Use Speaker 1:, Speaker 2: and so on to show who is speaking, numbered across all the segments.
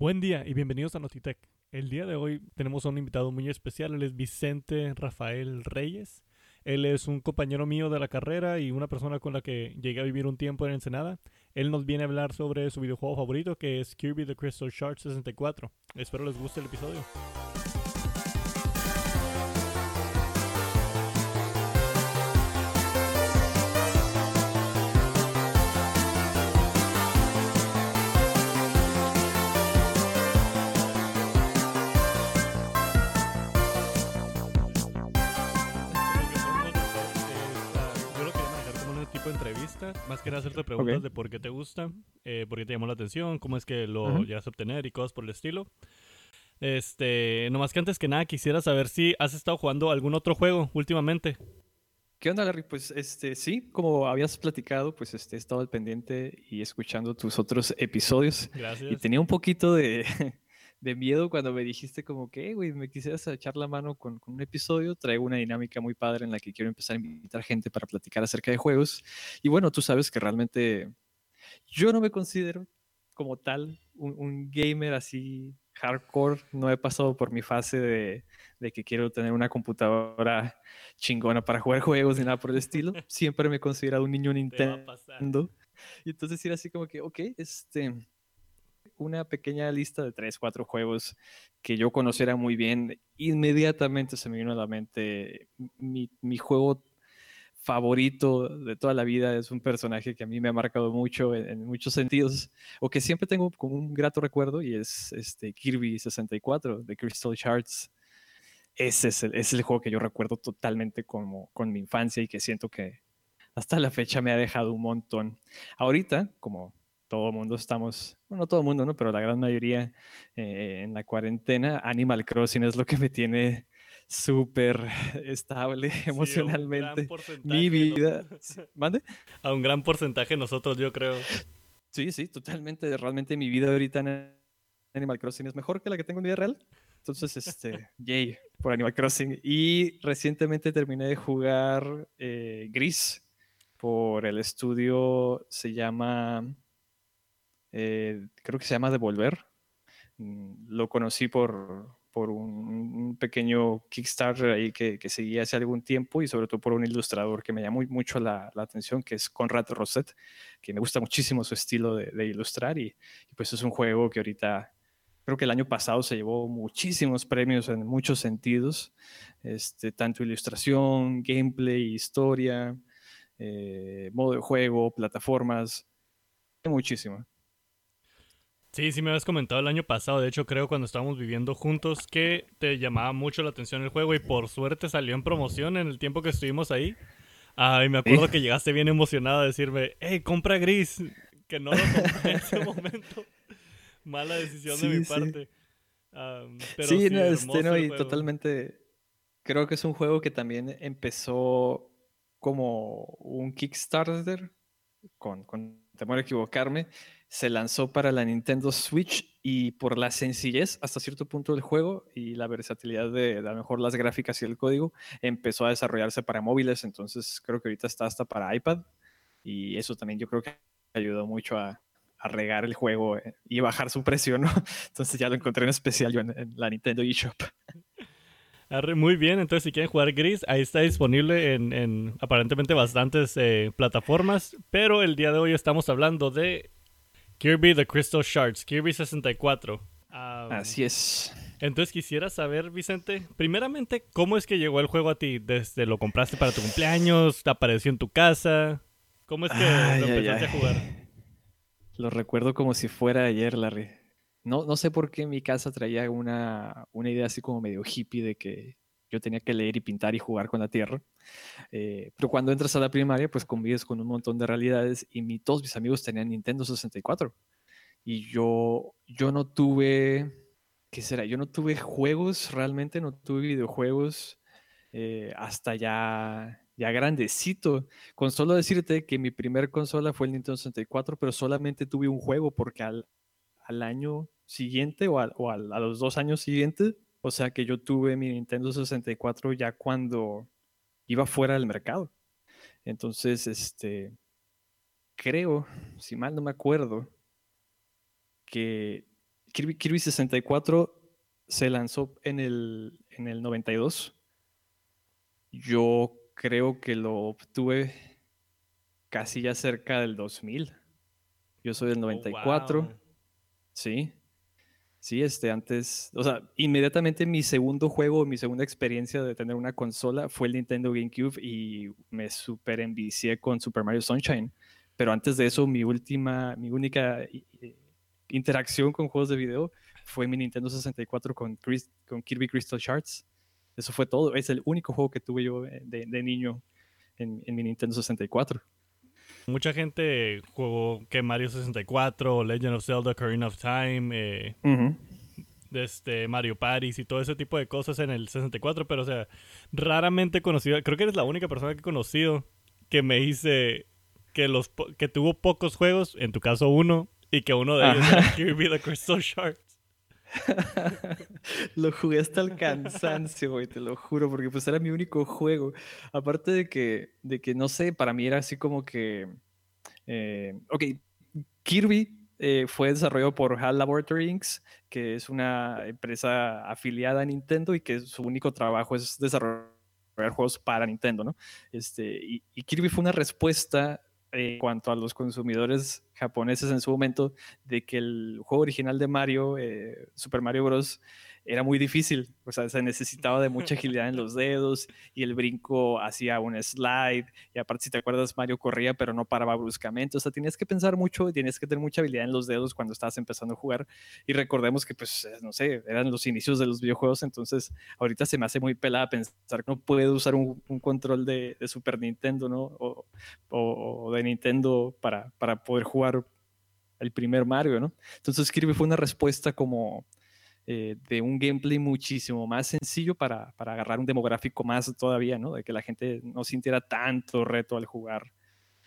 Speaker 1: Buen día y bienvenidos a Notitech. El día de hoy tenemos a un invitado muy especial, él es Vicente Rafael Reyes. Él es un compañero mío de la carrera y una persona con la que llegué a vivir un tiempo en Ensenada. Él nos viene a hablar sobre su videojuego favorito que es Kirby The Crystal Shard 64. Espero les guste el episodio. Tipo de entrevista, más que nada hacerte preguntas
Speaker 2: Ok.
Speaker 1: de por qué te gusta, eh, por qué te llamó la atención, cómo es que lo
Speaker 2: Ajá.
Speaker 1: llegas a obtener y cosas por el estilo. Este, nomás que antes que nada quisiera saber si has estado jugando algún otro juego últimamente.
Speaker 2: ¿Qué onda, Larry? Pues este, sí, como habías platicado, pues este, he estado al pendiente y escuchando tus otros episodios. Y
Speaker 1: Gracias.
Speaker 2: tenía un poquito de, de miedo cuando me dijiste como que, "Eh, güey, me quisieras echar la mano con, con un episodio. Traigo una dinámica muy padre en la que quiero empezar a invitar gente para platicar acerca de juegos. Y bueno, tú sabes que realmente yo no me considero como tal un, un gamer así hardcore. No he pasado por mi fase de, de que quiero tener una computadora chingona para jugar juegos ni nada por el estilo. Siempre me he considerado un niño Nintendo. Y entonces era así como que, ok, este, una pequeña lista de tres, cuatro juegos que yo conociera muy bien. Inmediatamente se me vino a la mente mi, mi juego favorito de toda la vida. Es un personaje que a mí me ha marcado mucho en, muchos sentidos, o que siempre tengo como un grato recuerdo, y es este Kirby 64 de Crystal Shards. Ese es el, es el juego que yo recuerdo totalmente como con mi infancia y que siento que hasta la fecha me ha dejado un montón. Ahorita, como todo el mundo estamos, bueno, no todo el mundo, ¿no? Pero la gran mayoría eh, en la cuarentena, Animal Crossing es lo que me tiene súper estable
Speaker 1: Sí, un gran
Speaker 2: emocionalmente.
Speaker 1: porcentaje
Speaker 2: Mi vida. ¿Mande?
Speaker 1: A un gran porcentaje nosotros, yo creo.
Speaker 2: Sí, sí, totalmente. Realmente mi vida ahorita en Animal Crossing es mejor que la que tengo en vida real. Entonces, este, yay por Animal Crossing. Y recientemente terminé de jugar eh, Gris por el estudio, se llama, eh, creo que se llama Devolver. Mm, Lo conocí por, por un, pequeño Kickstarter ahí que, que seguí hace algún tiempo y sobre todo por un ilustrador que me llamó mucho la, la atención, que es Conrad Rosset, que me gusta muchísimo su estilo de, de ilustrar y, y pues es un juego que ahorita creo que el año pasado se llevó muchísimos premios en muchos sentidos, este, tanto ilustración, gameplay, historia, eh, modo de juego, plataformas, muchísimo.
Speaker 1: Sí, sí me habías comentado el año pasado, de hecho creo cuando estábamos viviendo juntos que te llamaba mucho la atención el juego y por suerte salió en promoción en el tiempo que estuvimos ahí. Ay, me acuerdo que llegaste bien emocionado a decirme, hey, compra gris, que no lo compré en ese momento. Mala decisión de mi
Speaker 2: sí.
Speaker 1: parte. Am, pero
Speaker 2: sí, no, este, no, y totalmente. Creo que es un juego que también empezó como un Kickstarter, con, con temor a equivocarme. Se lanzó para la Nintendo Switch y por la sencillez hasta cierto punto del juego y la versatilidad de, de a lo mejor las gráficas y el código, empezó a desarrollarse para móviles. Entonces creo que ahorita está hasta para iPad y eso también yo creo que ayudó mucho a, regar el juego eh, y bajar su precio, ¿no? Entonces ya lo encontré en especial yo en, la Nintendo eShop.
Speaker 1: Muy bien, entonces si quieren jugar Gris, ahí está disponible en, en aparentemente bastantes eh, plataformas, pero el día de hoy estamos hablando de Kirby The Crystal Shards, Kirby 64. Am,
Speaker 2: Así es.
Speaker 1: Entonces quisiera saber, Vicente, primeramente, ¿cómo es que llegó el juego a ti? ¿Desde lo compraste para tu cumpleaños? ¿Te apareció en tu casa? ¿Cómo es que
Speaker 2: Ay,
Speaker 1: lo
Speaker 2: ay,
Speaker 1: empezaste a jugar?
Speaker 2: Lo recuerdo como si fuera ayer, Larry. No, no sé por qué mi casa traía una, una idea así como medio hippie de que yo tenía que leer y pintar y jugar con la tierra. Eh, pero cuando entras a la primaria, pues convives con un montón de realidades y mi- todos mis amigos tenían Nintendo 64. Y yo, yo no tuve, ¿qué será? Yo no tuve juegos, realmente no tuve videojuegos eh, hasta ya, ya grandecito. Con solo decirte que mi primer consola fue el Nintendo 64, pero solamente tuve un juego porque al, al año siguiente o, al- o al- a los dos años siguientes, o sea que yo tuve mi Nintendo 64 ya cuando iba fuera del mercado. Entonces, este, creo, si mal no me acuerdo, que Kirby, Kirby 64 se lanzó en el, en el 92. Yo creo que lo obtuve casi ya cerca del 2000. Yo soy del 94. Sí. Sí, este, antes, o sea, inmediatamente mi segundo juego, mi segunda experiencia de tener una consola fue el Nintendo GameCube y me super envicié con Super Mario Sunshine. Pero antes de eso, mi última, mi única interacción con juegos de video fue mi Nintendo 64 con, con Kirby Crystal Shards. Eso fue todo. Es el único juego que tuve yo eh, de, niño en mi Nintendo 64.
Speaker 1: Mucha gente jugó que Mario 64, Legend of Zelda, Ocarina of Time, eh, este, Mario Paris y todo ese tipo de cosas en el 64, pero o sea, raramente he conocido, creo que eres la única persona que he conocido que me dice que, los, que tuvo pocos juegos, en tu caso uno, y que uno de ellos era Kirby the Crystal Shards.
Speaker 2: lo jugué hasta el cansancio, güey, te lo juro, porque pues era mi único juego. Aparte de que, de que no sé, para mí era así como que. Eh, ok, Kirby eh, fue desarrollado por HAL Laboratory Inc., que es una empresa afiliada a Nintendo y que su único trabajo es desarrollar juegos para Nintendo, ¿no? Este, y, y Kirby fue una respuesta en cuanto a los consumidores japoneses en su momento de que el juego original de Mario, eh, Super Mario Bros., era muy difícil, o sea, se necesitaba de mucha agilidad en los dedos y el brinco hacía un slide y aparte si te acuerdas Mario corría pero no paraba bruscamente, o sea, tenías que pensar mucho y tenías que tener mucha habilidad en los dedos cuando estabas empezando a jugar y recordemos que pues, eh, no sé, eran los inicios de los videojuegos, entonces ahorita se me hace muy pelada pensar que no puede usar un, control de, Super Nintendo, ¿no? O, o, de Nintendo para, para poder jugar el primer Mario, ¿no? Entonces Kirby fue una respuesta como eh, de un gameplay muchísimo más sencillo para, para, agarrar un demográfico más todavía, ¿no? De que la gente no sintiera tanto reto al jugar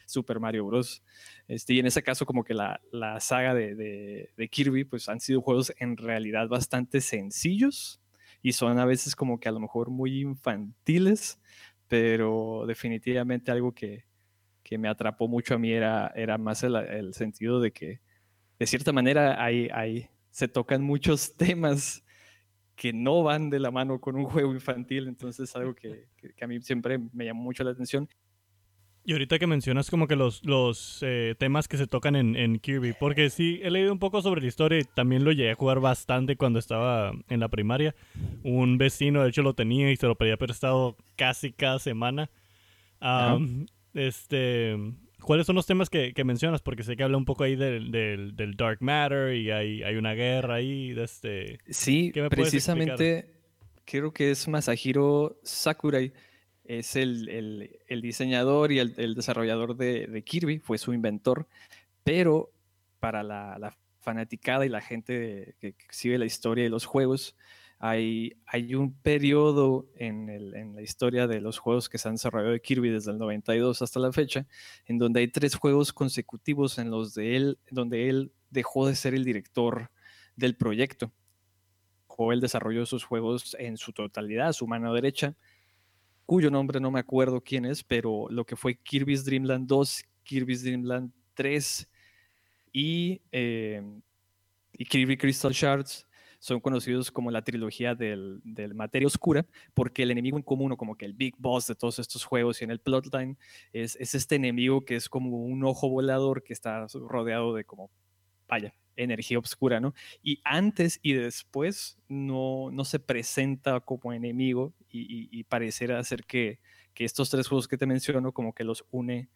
Speaker 2: Super Mario Bros. Este, y en ese caso como que la, la saga de, de, Kirby pues han sido juegos en realidad bastante sencillos y son a veces como que a lo mejor muy infantiles, pero definitivamente algo que, que me atrapó mucho a mí era, era más el, el sentido de que de cierta manera hay, hay, se tocan muchos temas que no van de la mano con un juego infantil, entonces algo que, a mí siempre me llamó mucho la atención.
Speaker 1: Y ahorita que mencionas como que los, los eh, temas que se tocan en, Kirby, porque sí, he leído un poco sobre la historia y también lo llegué a jugar bastante cuando estaba en la primaria. Un vecino, de hecho, lo tenía y se lo pedía prestado casi cada semana. Este, ¿Cuáles son los temas que, mencionas? Porque sé que habla un poco ahí del, del, Dark Matter y hay, hay, una guerra ahí. De este...
Speaker 2: Sí, precisamente creo que es Masahiro Sakurai. Es el, el, el diseñador y el, desarrollador de, de, Kirby, fue su inventor. Pero para la, la fanaticada y la gente que, que sigue la historia de los juegos, hay, un periodo en, la historia de los juegos que se han desarrollado de Kirby desde el 92 hasta la fecha, en donde hay tres juegos consecutivos en los de él, donde él dejó de ser el director del proyecto. O él desarrolló esos juegos en su totalidad, su mano derecha, cuyo nombre no me acuerdo quién es, pero lo que fue Kirby's Dream Land 2, Kirby's Dream Land 3 y, eh, y Kirby Crystal Shards son conocidos como la trilogía del, del, Materia Oscura, porque el enemigo en común, o como que el big boss de todos estos juegos y en el plotline, es, es este enemigo que es como un ojo volador que está rodeado de como, vaya, energía oscura, ¿no? Y antes y después no, no se presenta como enemigo y, y, y parecerá ser que, que estos tres juegos que te menciono como que los une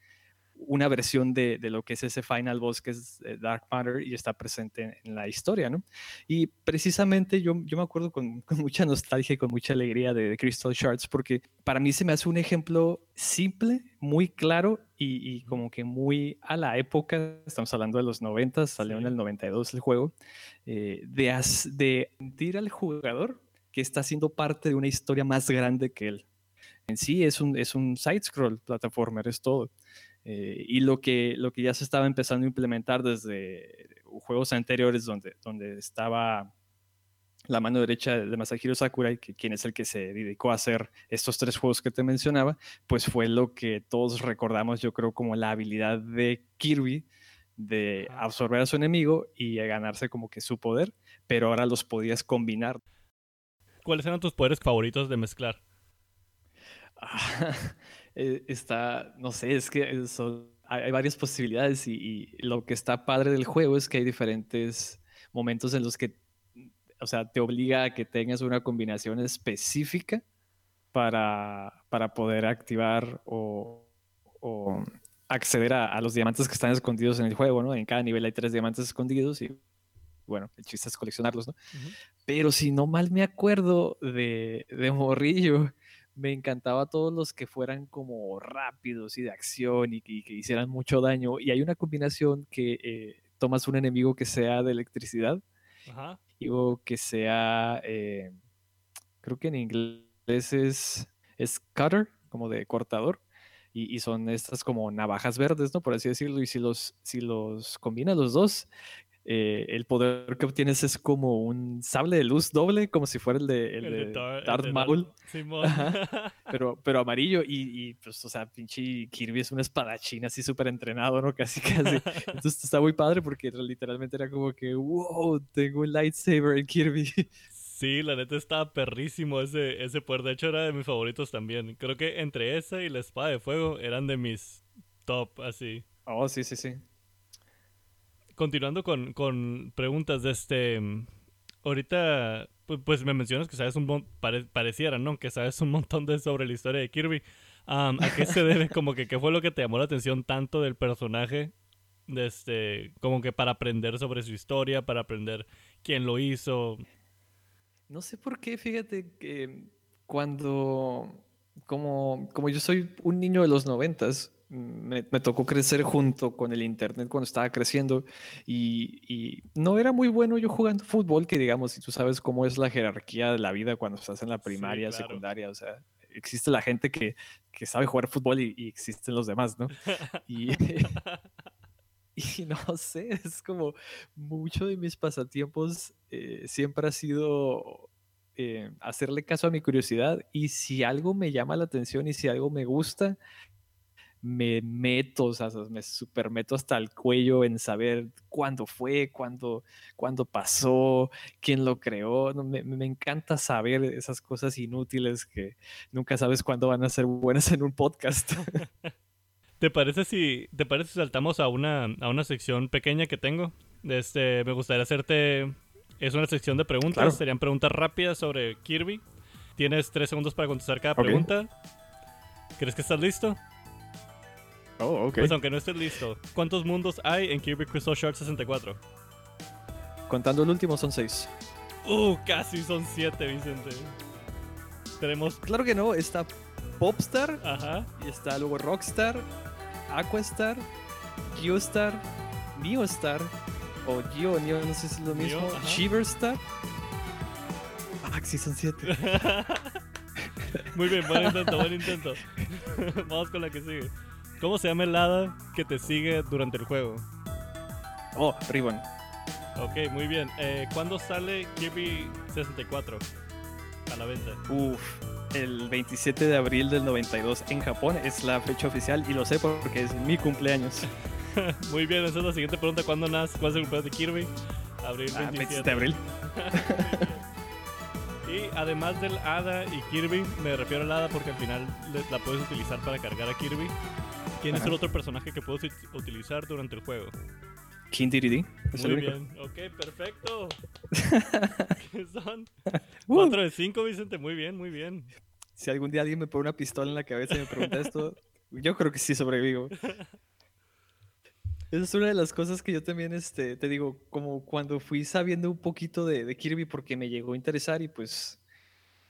Speaker 2: una versión de, lo que es ese final boss que es eh, Dark Matter y está presente en, la historia, ¿no? Y precisamente yo, yo me acuerdo con, mucha nostalgia y con mucha alegría de, Crystal Shards porque para mí se me hace un ejemplo simple, muy claro y, como que muy a la época, estamos hablando de los 90, salió en el 92 el juego, eh, de, de sentir al jugador que está siendo parte de una historia más grande que él. En sí es un, es un side-scroll plataformer, es todo. Eh, y lo que, lo que ya se estaba empezando a implementar desde juegos anteriores donde, donde estaba la mano derecha de Masahiro Sakurai, que, quien es el que se dedicó a hacer estos tres juegos que te mencionaba, pues fue lo que todos recordamos, yo creo, como la habilidad de Kirby de absorber a su enemigo y ganarse como que su poder, pero ahora los podías combinar.
Speaker 1: ¿Cuáles eran tus poderes favoritos de mezclar?
Speaker 2: Eh, está, no sé, es que son- hay, hay varias posibilidades y, y lo que está padre del juego es que hay diferentes momentos en los que, o sea, te obliga a que tengas una combinación específica para, para poder activar o, o acceder a, a los diamantes que están escondidos en el juego, ¿no? En cada nivel hay tres diamantes escondidos y, bueno, el chiste es coleccionarlos, ¿no?
Speaker 1: Ujú.
Speaker 2: Pero si no mal me acuerdo de, de Morrillo, me encantaba todos los que fueran como rápidos y de acción y, que- y que hicieran mucho daño. Y hay una combinación que eh, tomas un enemigo que sea de electricidad
Speaker 1: Ajá.
Speaker 2: y o que sea, eh, creo que en inglés es, es cutter, como de cortador. Y, y son estas como navajas verdes, ¿no? Por así decirlo. Y si los, si los combinas los dos, eh, el poder que obtienes es como un sable de luz doble, como si fuera el de, el de
Speaker 1: el
Speaker 2: Darth
Speaker 1: de
Speaker 2: Maul,
Speaker 1: Simón.
Speaker 2: Ajá. pero, pero amarillo. Y, y, pues, o sea, pinche Kirby es un espadachín así súper entrenado, ¿no? Casi, casi. Entonces está muy padre porque literalmente era como que, wow, tengo un lightsaber en Kirby.
Speaker 1: Sí, la neta estaba perrísimo ese, ese poder. De hecho, era de mis favoritos también. Creo que entre esa y la espada de fuego eran de mis top, así.
Speaker 2: Oh, sí, sí, sí.
Speaker 1: Continuando con, con preguntas de este... mm, Ahorita, pu- pues me mencionas que sabes un mon- pare- pareciera, ¿no? Que sabes un montón de sobre la historia de Kirby. ¿A qué se debe? Como que qué fue lo que te llamó la atención tanto del personaje? Este, como que para aprender sobre su historia, para aprender quién lo hizo.
Speaker 2: No sé por qué, fíjate que cuando, como, como yo soy un niño de los noventas, me, me tocó crecer junto con el internet cuando estaba creciendo y, y no era muy bueno yo jugando fútbol, que digamos, y tú sabes cómo es la jerarquía de la vida cuando estás en la
Speaker 1: Sí,
Speaker 2: primaria,
Speaker 1: claro.
Speaker 2: secundaria, o sea, existe la gente que, que sabe jugar fútbol y, y existen los demás, ¿no? Y, y no sé, es como mucho de mis pasatiempos eh, siempre ha sido eh, hacerle caso a mi curiosidad y si algo me llama la atención y si algo me gusta, me meto, o sea, me super meto hasta el cuello en saber cuándo fue, cuándo, cuándo pasó, quién lo creó. No, me, me encanta saber esas cosas inútiles que nunca sabes cuándo van a ser buenas en un podcast.
Speaker 1: ¿Te parece si te parece si saltamos a una a una sección pequeña que tengo? Este, me gustaría hacerte es una sección de preguntas,
Speaker 2: Claro.
Speaker 1: serían preguntas rápidas sobre Kirby. Tienes tres segundos para contestar cada pregunta. ¿Crees que estás listo?
Speaker 2: Oh, ok.
Speaker 1: Pues aunque no estés listo, ¿cuántos mundos hay en Kirby Crystal Shark 64?
Speaker 2: Contando el último son seis.
Speaker 1: Uh, casi son siete, Vicente. Tenemos,
Speaker 2: Claro que no, está Popstar,
Speaker 1: ajá,
Speaker 2: y está luego Rockstar, Aquastar, Geostar, Neostar, o Geo, Neo, no sé si es lo mismo. Shiverstar. Ah, sí, son siete.
Speaker 1: Muy bien, buen intento, buen intento. Vamos con la que sigue. ¿Cómo se llama el hada que te sigue durante el juego?
Speaker 2: Oh, Ribbon.
Speaker 1: Ok, muy bien. Eh, ¿Cuándo sale Kirby 64 a la venta?
Speaker 2: Uf, el 27 de abril del 92 en Japón es la fecha oficial y lo sé porque es mi cumpleaños.
Speaker 1: Muy bien, esa es la siguiente pregunta. ¿Cuándo nace? ¿Cuál es el cumpleaños de Kirby? Abril
Speaker 2: Ah,
Speaker 1: 27.
Speaker 2: 27 de abril.
Speaker 1: y además del hada y Kirby, me refiero al hada porque al final la puedes utilizar para cargar a Kirby. ¿Quién es el otro personaje que puedes ut- utilizar durante el juego?
Speaker 2: King. Es el
Speaker 1: Muy
Speaker 2: único.
Speaker 1: bien, ok, perfecto. ¿Qué son?
Speaker 2: Uh,
Speaker 1: 4 de 5, Vicente, muy bien, muy bien.
Speaker 2: Si algún día alguien me pone una pistola en la cabeza y me pregunta esto, yo creo que sí sobrevivo. Esa es una de las cosas que yo también, este, te digo, como cuando fui sabiendo un poquito de, de Kirby porque me llegó a interesar y pues,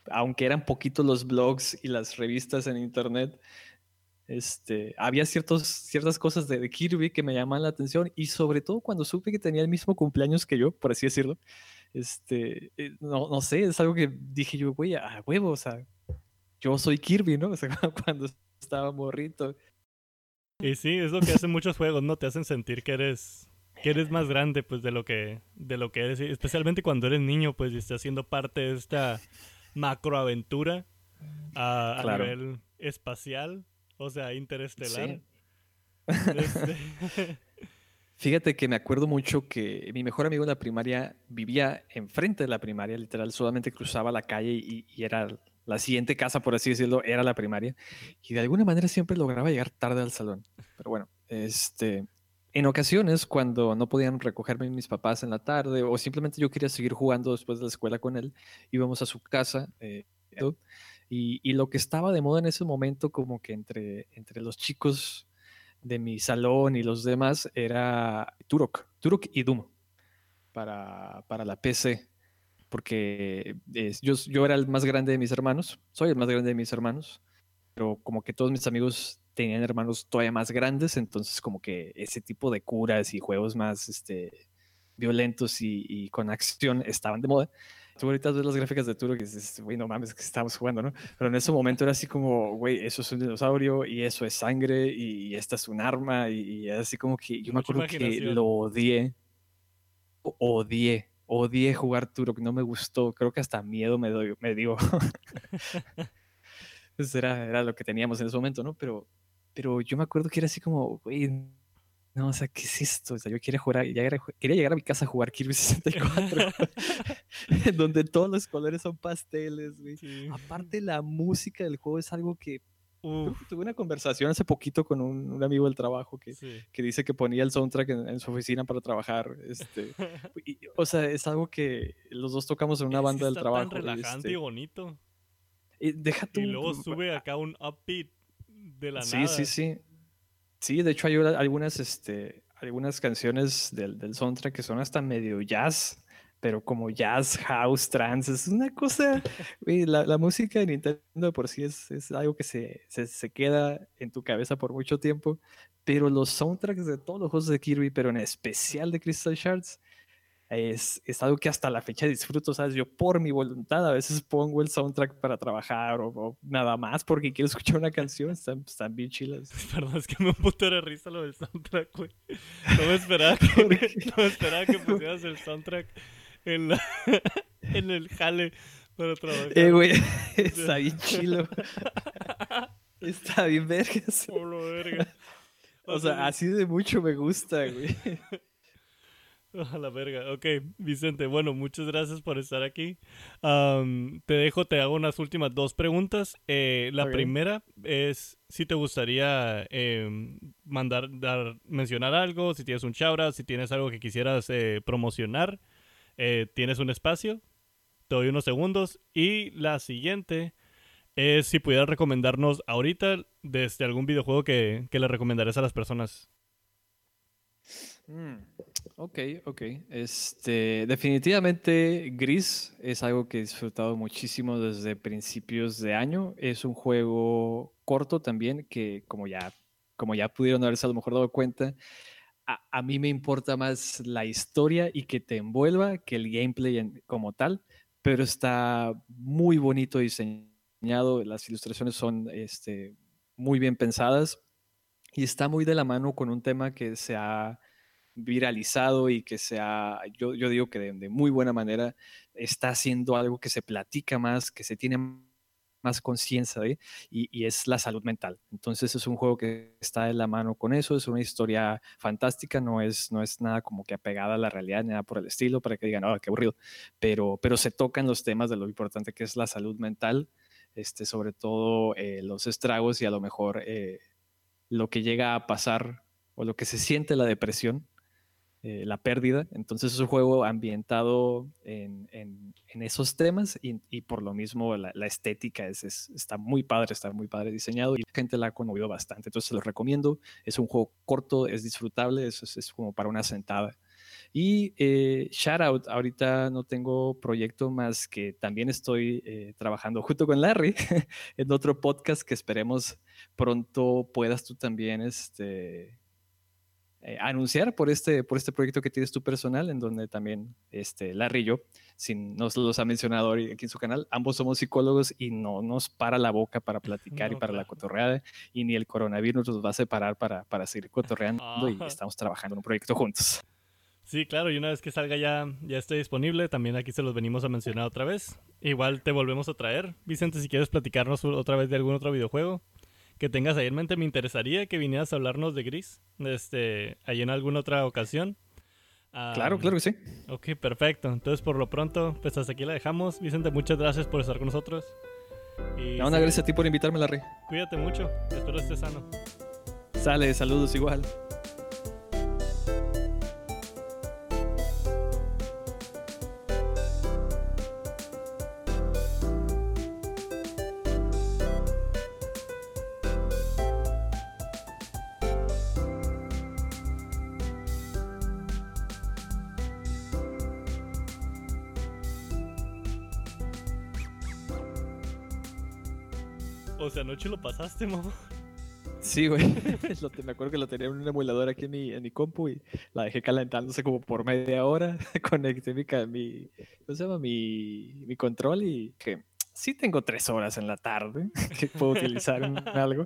Speaker 2: aunque eran poquitos los blogs y las revistas en internet, este, había ciertos, ciertas cosas de, de Kirby que me llaman la atención y sobre todo cuando supe que tenía el mismo cumpleaños que yo, por así decirlo, este, eh, no, no sé, es algo que dije yo, güey, a huevo, o sea, yo soy Kirby, ¿no? O sea, cuando estaba morrito.
Speaker 1: Y sí, es lo que hacen muchos juegos, ¿no? Te hacen sentir que eres que eres más grande pues de lo que de lo que eres, especialmente cuando eres niño, pues y estás siendo parte de esta macroaventura a, a
Speaker 2: Claro.
Speaker 1: nivel espacial, o sea, interestelar.
Speaker 2: Sí.
Speaker 1: Este,
Speaker 2: Fíjate que me acuerdo mucho que mi mejor amigo de la primaria vivía enfrente de la primaria, literal, solamente cruzaba la calle y, era la siguiente casa, por así decirlo, era la primaria. Y de alguna manera siempre lograba llegar tarde al salón. Pero bueno, este, en ocasiones cuando no podían recogerme mis papás en la tarde o simplemente yo quería seguir jugando después de la escuela con él, íbamos a su casa. Eh, y, lo que estaba de moda en ese momento, como que entre, entre los chicos de mi salón y los demás era Turok, Turok y Doom para, para la PC, porque yo, yo era el más grande de mis hermanos, soy el más grande de mis hermanos, pero como que todos mis amigos tenían hermanos todavía más grandes, entonces como que ese tipo de curas y juegos más este, violentos y, y con acción estaban de moda tú ahorita ves las gráficas de Turo y dices, güey, no mames, que estamos jugando, ¿no? Pero en ese momento era así como, güey, eso es un dinosaurio y eso es sangre y, esta es un arma y, así como que yo me acuerdo que lo odié, odié, odié jugar Turok, no me gustó, creo que hasta miedo me, doy, me dio. Pues era, era lo que teníamos en ese momento, ¿no? Pero, pero yo me acuerdo que era así como, güey, no, o sea, ¿qué es esto? O sea, yo quería jugar, ya quería llegar a mi casa a jugar Kirby 64, donde todos los colores son pasteles, güey. Aparte, la música del juego es algo que tuve una conversación hace poquito con un, amigo del trabajo que, que, dice que ponía el soundtrack en, su oficina para trabajar. Este, o sea, es algo que los dos tocamos en una banda del trabajo.
Speaker 1: Tan relajante
Speaker 2: este
Speaker 1: y bonito.
Speaker 2: Y, deja tú,
Speaker 1: y luego sube acá un upbeat de la
Speaker 2: sí,
Speaker 1: nada.
Speaker 2: Sí, sí, sí. Sí, de hecho hay algunas, este, algunas canciones del, del soundtrack que son hasta medio jazz, pero como jazz, house, trance, es una cosa, la, la, música de Nintendo por sí es, es algo que se, se, se, queda en tu cabeza por mucho tiempo, pero los soundtracks de todos los juegos de Kirby, pero en especial de Crystal Shards, es, es, algo que hasta la fecha disfruto, ¿sabes? Yo por mi voluntad a veces pongo el soundtrack para trabajar o, nada más porque quiero escuchar una canción, están, están bien chilas.
Speaker 1: Perdón, es que me puto de risa lo del soundtrack, güey. No me esperaba que, no me esperaba que pusieras el soundtrack en, la, en el jale para trabajar.
Speaker 2: Eh, güey, está bien chilo. está bien vergas.
Speaker 1: verga.
Speaker 2: O sea, así de mucho me gusta, güey.
Speaker 1: A la verga. Ok, Vicente, bueno, muchas gracias por estar aquí. te dejo, te hago unas últimas dos preguntas. Eh, la primera es si te gustaría em, mandar, dar, mencionar algo, si tienes un chabra, si tienes algo que quisieras eh, promocionar, eh, tienes un espacio, te doy unos segundos. Y la siguiente es si pudieras recomendarnos ahorita desde algún videojuego que, que le recomendarías a las personas.
Speaker 2: Mm, ok, ok. Este, definitivamente Gris es algo que he disfrutado muchísimo desde principios de año. Es un juego corto también que, como ya, como ya pudieron haberse a lo mejor dado cuenta, a, mí me importa más la historia y que te envuelva que el gameplay como tal, pero está muy bonito diseñado. Las ilustraciones son este, muy bien pensadas y está muy de la mano con un tema que se ha viralizado y que sea, yo, yo digo que de, muy buena manera está haciendo algo que se platica más, que se tiene más conciencia de, y, y, es la salud mental. Entonces es un juego que está de la mano con eso, es una historia fantástica, no es, no es nada como que apegada a la realidad, nada por el estilo, para que digan, oh, qué aburrido, pero, pero se tocan los temas de lo importante que es la salud mental, este, sobre todo eh, los estragos y a lo mejor eh, lo que llega a pasar o lo que se siente la depresión eh, la pérdida. Entonces es un juego ambientado en, en, esos temas y, por lo mismo la, la estética es, está muy padre, está muy padre diseñado y la gente la ha conmovido bastante. Entonces se lo recomiendo. Es un juego corto, es disfrutable, es, es como para una sentada. Y eh, shout out, ahorita no tengo proyecto más que también estoy eh, trabajando junto con Larry en otro podcast que esperemos pronto puedas tú también este, eh, anunciar por este, por este proyecto que tienes tú personal, en donde también este, Larry y yo, sin nos los ha mencionado aquí en su canal, ambos somos psicólogos y no nos para la boca para platicar y para la cotorreada, y ni el coronavirus nos va a separar para, para seguir cotorreando y estamos trabajando en un proyecto juntos.
Speaker 1: Sí, claro, y una vez que salga ya, ya esté disponible, también aquí se los venimos a mencionar otra vez. Igual te volvemos a traer. Vicente, si quieres platicarnos otra vez de algún otro videojuego que tengas ahí en mente. Me interesaría que vinieras a hablarnos de Gris este, ahí en alguna otra ocasión.
Speaker 2: claro, claro que sí.
Speaker 1: Ok, perfecto. Entonces, por lo pronto, pues hasta aquí la dejamos. Vicente, muchas gracias por estar con nosotros.
Speaker 2: Y, no, una gracias a ti por invitarme, Larry.
Speaker 1: Cuídate mucho. Espero estés sano.
Speaker 2: Sale, saludos igual.
Speaker 1: O sea, anoche lo pasaste, mamá.
Speaker 2: Sí, güey. me acuerdo que lo tenía en un emulador aquí en mi, en mi compu y la dejé calentándose como por media hora. Conecté mi, mi, ¿cómo se llama? mi, mi control y que sí tengo tres horas en la tarde que puedo utilizar en algo.